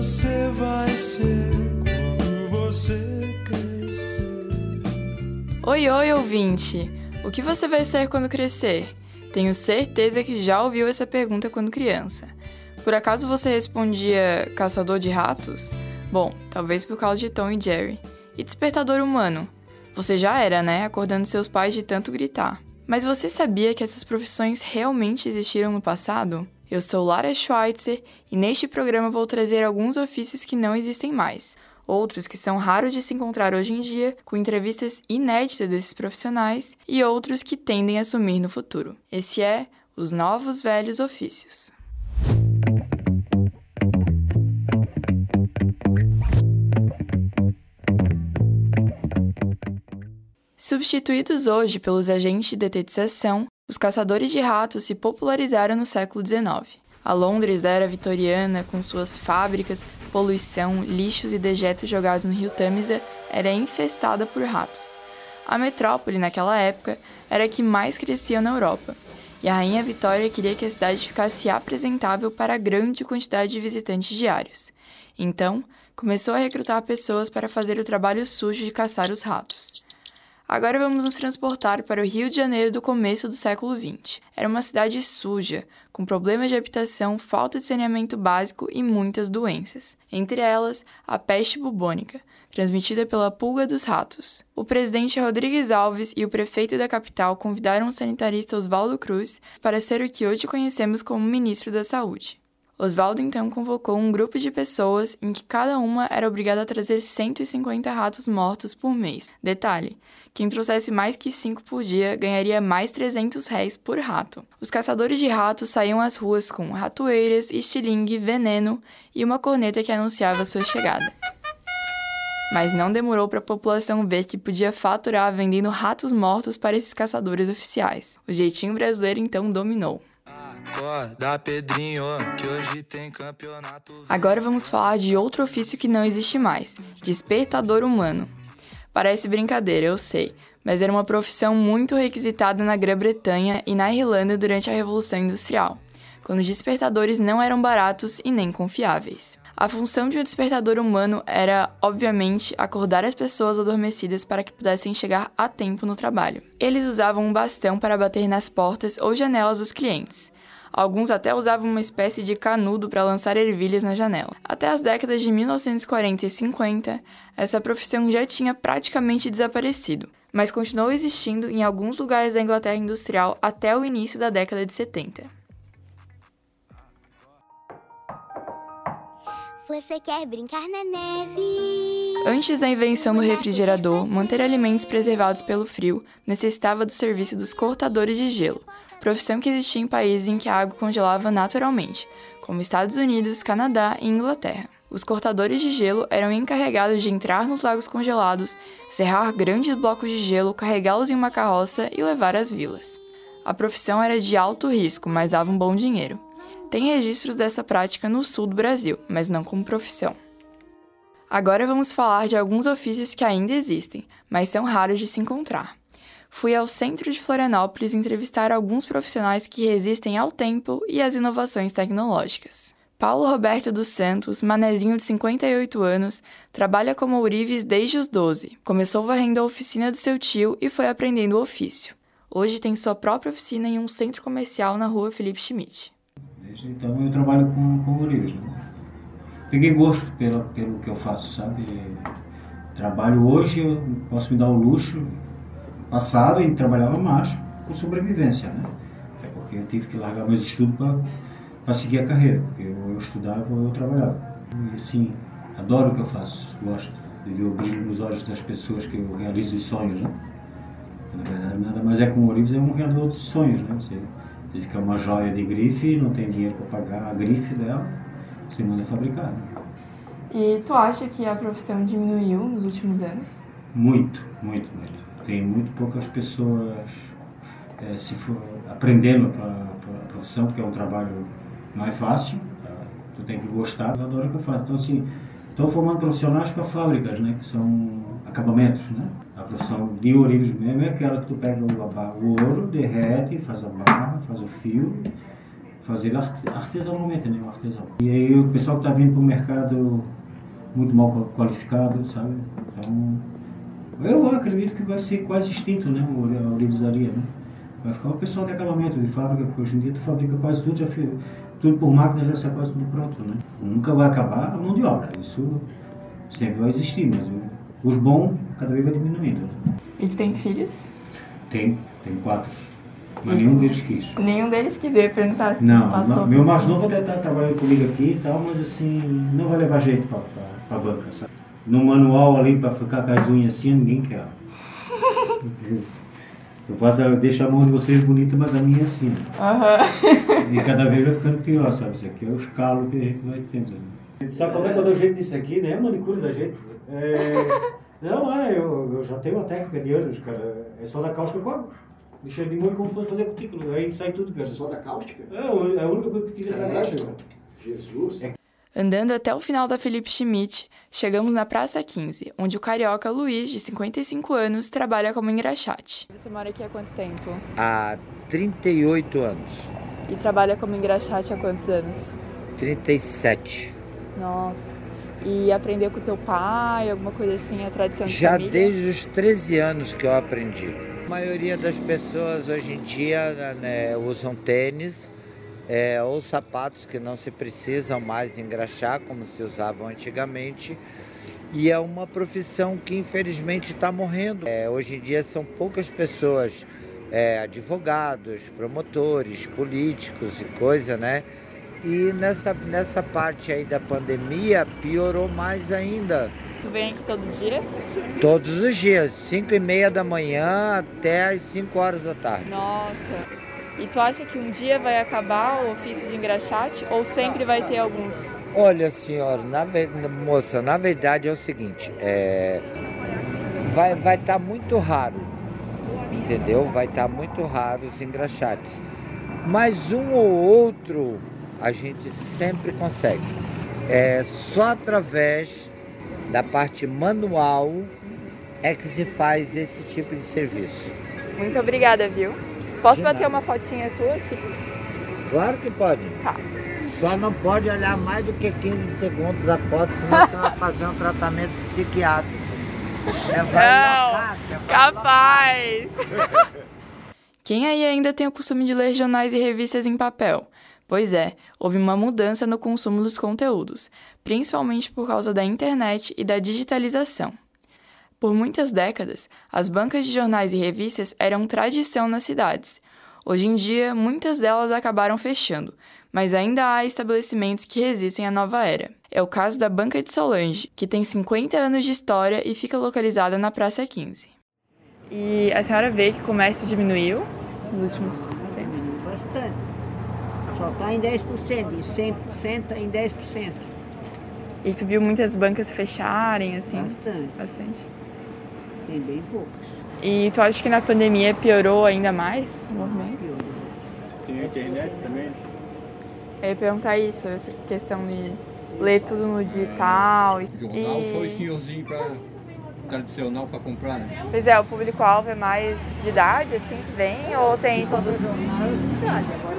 você vai ser quando você crescer? Oi, oi, ouvinte! O que você vai ser quando crescer? Tenho certeza que já ouviu essa pergunta quando criança. Por acaso você respondia caçador de ratos? Bom, talvez por causa de Tom e Jerry. E despertador humano? Você já era, né? Acordando seus pais de tanto gritar. Mas você sabia que essas profissões realmente existiram no passado? Eu sou Lara Schweitzer e neste programa vou trazer alguns ofícios que não existem mais, outros que são raros de se encontrar hoje em dia, com entrevistas inéditas desses profissionais e outros que tendem a sumir no futuro. Esse é Os Novos Velhos Ofícios. Substituídos hoje pelos agentes de detetização, os caçadores de ratos se popularizaram no século XIX. A Londres da era vitoriana, com suas fábricas, poluição, lixos e dejetos jogados no rio Tamisa, era infestada por ratos. A metrópole, naquela época, era a que mais crescia na Europa, e a Rainha Vitória queria que a cidade ficasse apresentável para a grande quantidade de visitantes diários. Então, começou a recrutar pessoas para fazer o trabalho sujo de caçar os ratos. Agora vamos nos transportar para o Rio de Janeiro do começo do século XX. Era uma cidade suja, com problemas de habitação, falta de saneamento básico e muitas doenças. Entre elas, a peste bubônica, transmitida pela pulga dos ratos. O presidente Rodrigues Alves e o prefeito da capital convidaram o sanitarista Oswaldo Cruz para ser o que hoje conhecemos como ministro da Saúde. Oswaldo então convocou um grupo de pessoas em que cada uma era obrigada a trazer 150 ratos mortos por mês. Detalhe: quem trouxesse mais que 5 por dia ganharia mais 300 réis por rato. Os caçadores de ratos saíam às ruas com ratoeiras, estilingue, veneno e uma corneta que anunciava sua chegada. Mas não demorou para a população ver que podia faturar vendendo ratos mortos para esses caçadores oficiais. O jeitinho brasileiro então dominou. Pedrinho, que hoje tem campeonato. Agora vamos falar de outro ofício que não existe mais: despertador humano. Parece brincadeira, eu sei, mas era uma profissão muito requisitada na Grã-Bretanha e na Irlanda durante a Revolução Industrial, quando os despertadores não eram baratos e nem confiáveis. A função de um despertador humano era, obviamente, acordar as pessoas adormecidas para que pudessem chegar a tempo no trabalho. Eles usavam um bastão para bater nas portas ou janelas dos clientes, Alguns até usavam uma espécie de canudo para lançar ervilhas na janela. Até as décadas de 1940 e 50, essa profissão já tinha praticamente desaparecido, mas continuou existindo em alguns lugares da Inglaterra industrial até o início da década de 70. Você quer brincar na neve? Antes da invenção do refrigerador, manter alimentos preservados pelo frio necessitava do serviço dos cortadores de gelo, profissão que existia em países em que a água congelava naturalmente, como Estados Unidos, Canadá e Inglaterra. Os cortadores de gelo eram encarregados de entrar nos lagos congelados, serrar grandes blocos de gelo, carregá-los em uma carroça e levar às vilas. A profissão era de alto risco, mas dava um bom dinheiro. Tem registros dessa prática no sul do Brasil, mas não como profissão. Agora vamos falar de alguns ofícios que ainda existem, mas são raros de se encontrar fui ao centro de Florianópolis entrevistar alguns profissionais que resistem ao tempo e às inovações tecnológicas. Paulo Roberto dos Santos, manezinho de 58 anos, trabalha como ourives desde os 12. Começou varrendo a oficina do seu tio e foi aprendendo o ofício. Hoje tem sua própria oficina em um centro comercial na rua Felipe Schmidt. Desde então eu trabalho com, com ourives. Né? Peguei gosto pelo, pelo que eu faço, sabe? Trabalho hoje, eu posso me dar o luxo passado e trabalhava mais por sobrevivência, né? Até porque eu tive que largar meus estudos para seguir a carreira, porque eu, eu estudava ou eu trabalhava. E assim, adoro o que eu faço, gosto de ver o brilho nos olhos das pessoas que eu realizo os sonhos, né? Na verdade, nada mais é com o Orives, é um realizador de sonhos, né? Você diz que é uma joia de grife, não tem dinheiro para pagar a grife dela, você manda fabricar. Né? E tu acha que a profissão diminuiu nos últimos anos? Muito, muito, muito tem muito poucas pessoas é, se for, aprendendo para a profissão, porque é um trabalho não é fácil, tá? tu tem que gostar, adoro o que eu faço. Então, assim, estou formando profissionais para fábricas, né, que são acabamentos, né? A profissão de ourives mesmo é aquela que tu pega o, o ouro, derrete, faz a barra, faz o fio, fazer artesanalmente, né? Artesão. E aí o pessoal que está vindo para o mercado muito mal qualificado, sabe? Então, eu acredito que vai ser quase extinto, né? A orivesaria, né? Vai ficar o pessoal de acabamento, de fábrica, porque hoje em dia tu fabrica quase tudo, já tudo por máquina já sai quase tudo pronto, né? Nunca vai acabar a mão de obra, isso sempre vai existir, mas os bons cada vez vai diminuindo. E tu tem filhos? Tem, tem quatro. Mas e nenhum tu? deles quis. Nenhum deles quis, perguntar se Não, passou meu mais novo até está trabalhando comigo aqui e tal, mas assim, não vai levar jeito para a banca, sabe? No manual ali para ficar com as unhas assim, ninguém quer. Eu faço, eu deixo a mão de vocês bonita, mas a minha é assim. Uhum. E cada vez vai ficando pior, sabe? Isso aqui é os calos que a gente vai tendo. Né? Sabe como é que eu dou jeito disso aqui, né? Manicure da gente. É... Não, é, eu, eu já tenho uma técnica de anos, cara. É só da cáustica com Deixa de molho como se fosse fazer cutícula. Aí sai tudo, cara. Só da cáustica? É, é a única coisa que tira essa cáustica. Jesus. É. Andando até o final da Felipe Schmidt, chegamos na Praça 15, onde o carioca Luiz, de 55 anos, trabalha como engraxate. Você mora aqui há quanto tempo? Há 38 anos. E trabalha como engraxate há quantos anos? 37. Nossa. E aprendeu com teu pai, alguma coisa assim, a tradição de Já família? desde os 13 anos que eu aprendi. A maioria das pessoas hoje em dia né, usam tênis é, ou sapatos que não se precisam mais engraxar como se usavam antigamente. E é uma profissão que infelizmente está morrendo. É, hoje em dia são poucas pessoas, é, advogados, promotores, políticos e coisa, né? E nessa, nessa parte aí da pandemia piorou mais ainda. Tu vem aqui todo dia? Todos os dias, 5 e meia da manhã até as 5 horas da tarde. Nossa! E tu acha que um dia vai acabar o ofício de engraxate ou sempre vai ter alguns? Olha, senhora, na moça, na verdade é o seguinte, é, vai estar vai tá muito raro, entendeu? Vai estar tá muito raro os engraxates. Mas um ou outro a gente sempre consegue. É só através da parte manual é que se faz esse tipo de serviço. Muito obrigada, viu? Posso bater uma fotinha tua, assim? Claro que pode. Tá. Só não pode olhar mais do que 15 segundos a foto, senão você vai fazer um tratamento psiquiátrico. Você vai não, locar, você capaz! Quem aí ainda tem o costume de ler jornais e revistas em papel? Pois é, houve uma mudança no consumo dos conteúdos, principalmente por causa da internet e da digitalização. Por muitas décadas, as bancas de jornais e revistas eram tradição nas cidades. Hoje em dia, muitas delas acabaram fechando, mas ainda há estabelecimentos que resistem à nova era. É o caso da Banca de Solange, que tem 50 anos de história e fica localizada na Praça 15. E a senhora vê que o comércio diminuiu nos últimos tempos? Bastante. Só está em 10%, de 100% está em 10%. E tu viu muitas bancas fecharem, assim? Bastante. Bastante. Tem bem poucas. E tu acha que na pandemia piorou ainda mais o movimento? Piorou. Tem a internet também? Eu ia perguntar isso, essa questão de ler tudo no digital. O jornal e... foi senhorzinho para tradicional para comprar, né? Pois é, o público-alvo é mais de idade, assim, que vem, ou tem todos...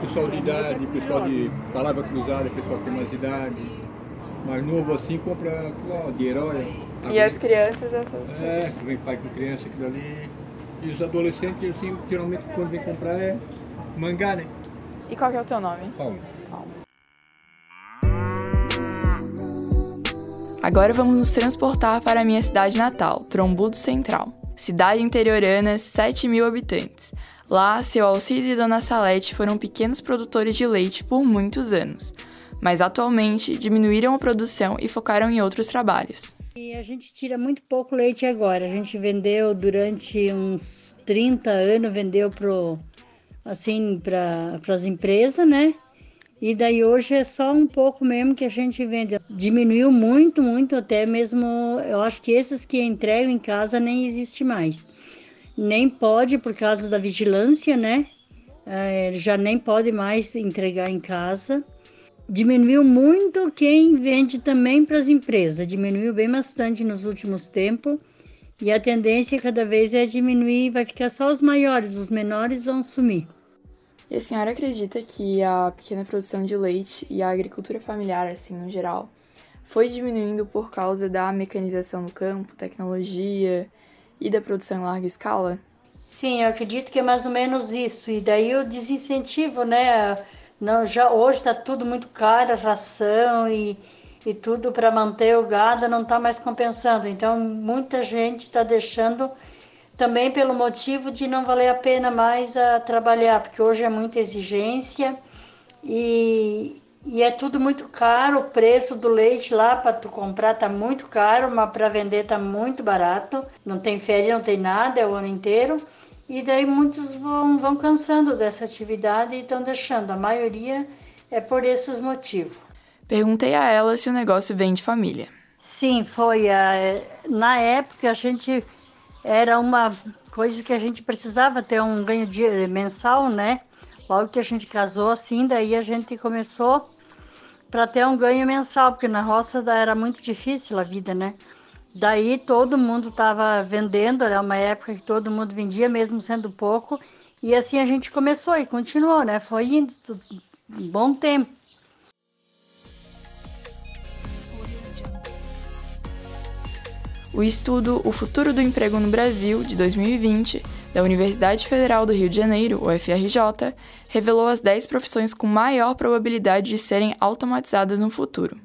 Pessoal de idade, pessoal de palavra cruzada, pessoal que tem mais idade. Mais novo assim, compra de herói. E as crianças, essas. É, vem pai com criança, aquilo ali. E os adolescentes, assim, geralmente quando vem comprar é mangá, né? E qual que é o teu nome? Paulo. Paulo. Agora vamos nos transportar para a minha cidade natal, Trombudo Central. Cidade interiorana, 7 mil habitantes. Lá, seu Alcides e Dona Salete foram pequenos produtores de leite por muitos anos, mas atualmente diminuíram a produção e focaram em outros trabalhos. E a gente tira muito pouco leite agora. A gente vendeu durante uns 30 anos, vendeu pro, assim, para as empresas, né? E daí hoje é só um pouco mesmo que a gente vende. Diminuiu muito, muito, até mesmo. Eu acho que esses que entregam em casa nem existe mais. Nem pode por causa da vigilância, né? É, já nem pode mais entregar em casa. Diminuiu muito quem vende também para as empresas, diminuiu bem bastante nos últimos tempos. E a tendência cada vez é diminuir, vai ficar só os maiores, os menores vão sumir. E a senhora acredita que a pequena produção de leite e a agricultura familiar, assim, no geral, foi diminuindo por causa da mecanização no campo, tecnologia e da produção em larga escala? Sim, eu acredito que é mais ou menos isso. E daí o desincentivo, né? Não, já hoje está tudo muito caro, a ração e, e tudo para manter o gado não está mais compensando. Então muita gente está deixando também pelo motivo de não valer a pena mais a trabalhar, porque hoje é muita exigência e, e é tudo muito caro, o preço do leite lá para tu comprar tá muito caro, mas para vender tá muito barato. Não tem férias, não tem nada, é o ano inteiro. E daí muitos vão, vão cansando dessa atividade e estão deixando. A maioria é por esses motivos. Perguntei a ela se o negócio vem de família. Sim, foi. A, na época a gente era uma coisa que a gente precisava ter um ganho de, mensal, né? Logo que a gente casou, assim, daí a gente começou para ter um ganho mensal, porque na roça era muito difícil a vida, né? Daí todo mundo estava vendendo, era uma época que todo mundo vendia, mesmo sendo pouco, e assim a gente começou e continuou, né? Foi indo um bom tempo. O estudo O Futuro do Emprego no Brasil, de 2020, da Universidade Federal do Rio de Janeiro, UFRJ, revelou as 10 profissões com maior probabilidade de serem automatizadas no futuro.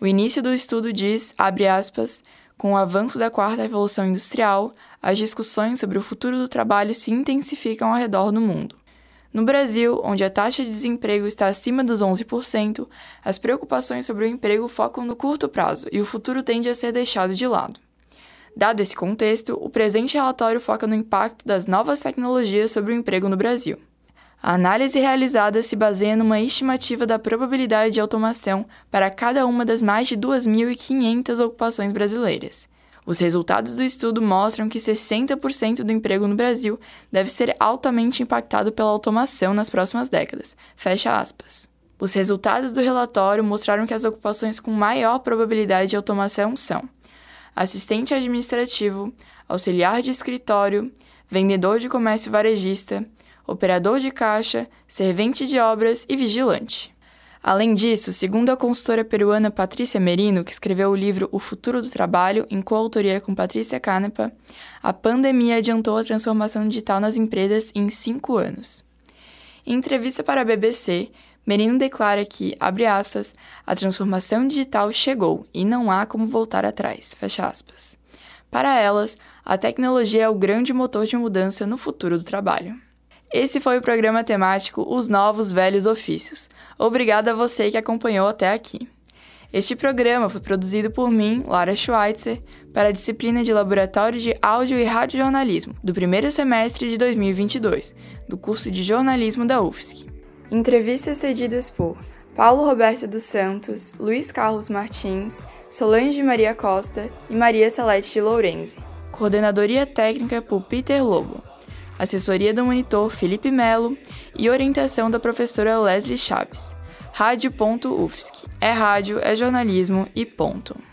O início do estudo diz, abre aspas, com o avanço da quarta revolução industrial, as discussões sobre o futuro do trabalho se intensificam ao redor do mundo. No Brasil, onde a taxa de desemprego está acima dos 11%, as preocupações sobre o emprego focam no curto prazo e o futuro tende a ser deixado de lado. Dado esse contexto, o presente relatório foca no impacto das novas tecnologias sobre o emprego no Brasil. A análise realizada se baseia numa estimativa da probabilidade de automação para cada uma das mais de 2.500 ocupações brasileiras. Os resultados do estudo mostram que 60% do emprego no Brasil deve ser altamente impactado pela automação nas próximas décadas. Fecha aspas. Os resultados do relatório mostraram que as ocupações com maior probabilidade de automação são assistente administrativo, auxiliar de escritório, vendedor de comércio varejista, operador de caixa, servente de obras e vigilante. Além disso, segundo a consultora peruana Patrícia Merino, que escreveu o livro O Futuro do Trabalho, em coautoria com Patrícia Canepa, a pandemia adiantou a transformação digital nas empresas em cinco anos. Em entrevista para a BBC, Merino declara que, abre aspas, a transformação digital chegou e não há como voltar atrás, fecha aspas. Para elas, a tecnologia é o grande motor de mudança no futuro do trabalho. Esse foi o programa temático Os Novos Velhos Ofícios. Obrigada a você que acompanhou até aqui. Este programa foi produzido por mim, Lara Schweitzer, para a disciplina de Laboratório de Áudio e Radiojornalismo, do primeiro semestre de 2022, do curso de Jornalismo da UFSC. Entrevistas cedidas por Paulo Roberto dos Santos, Luiz Carlos Martins, Solange Maria Costa e Maria Salete de Lourenzi. Coordenadoria técnica por Peter Lobo. Assessoria do monitor Felipe Melo e orientação da professora Leslie Chaves. Rádio.UFSC. É rádio, é jornalismo e ponto.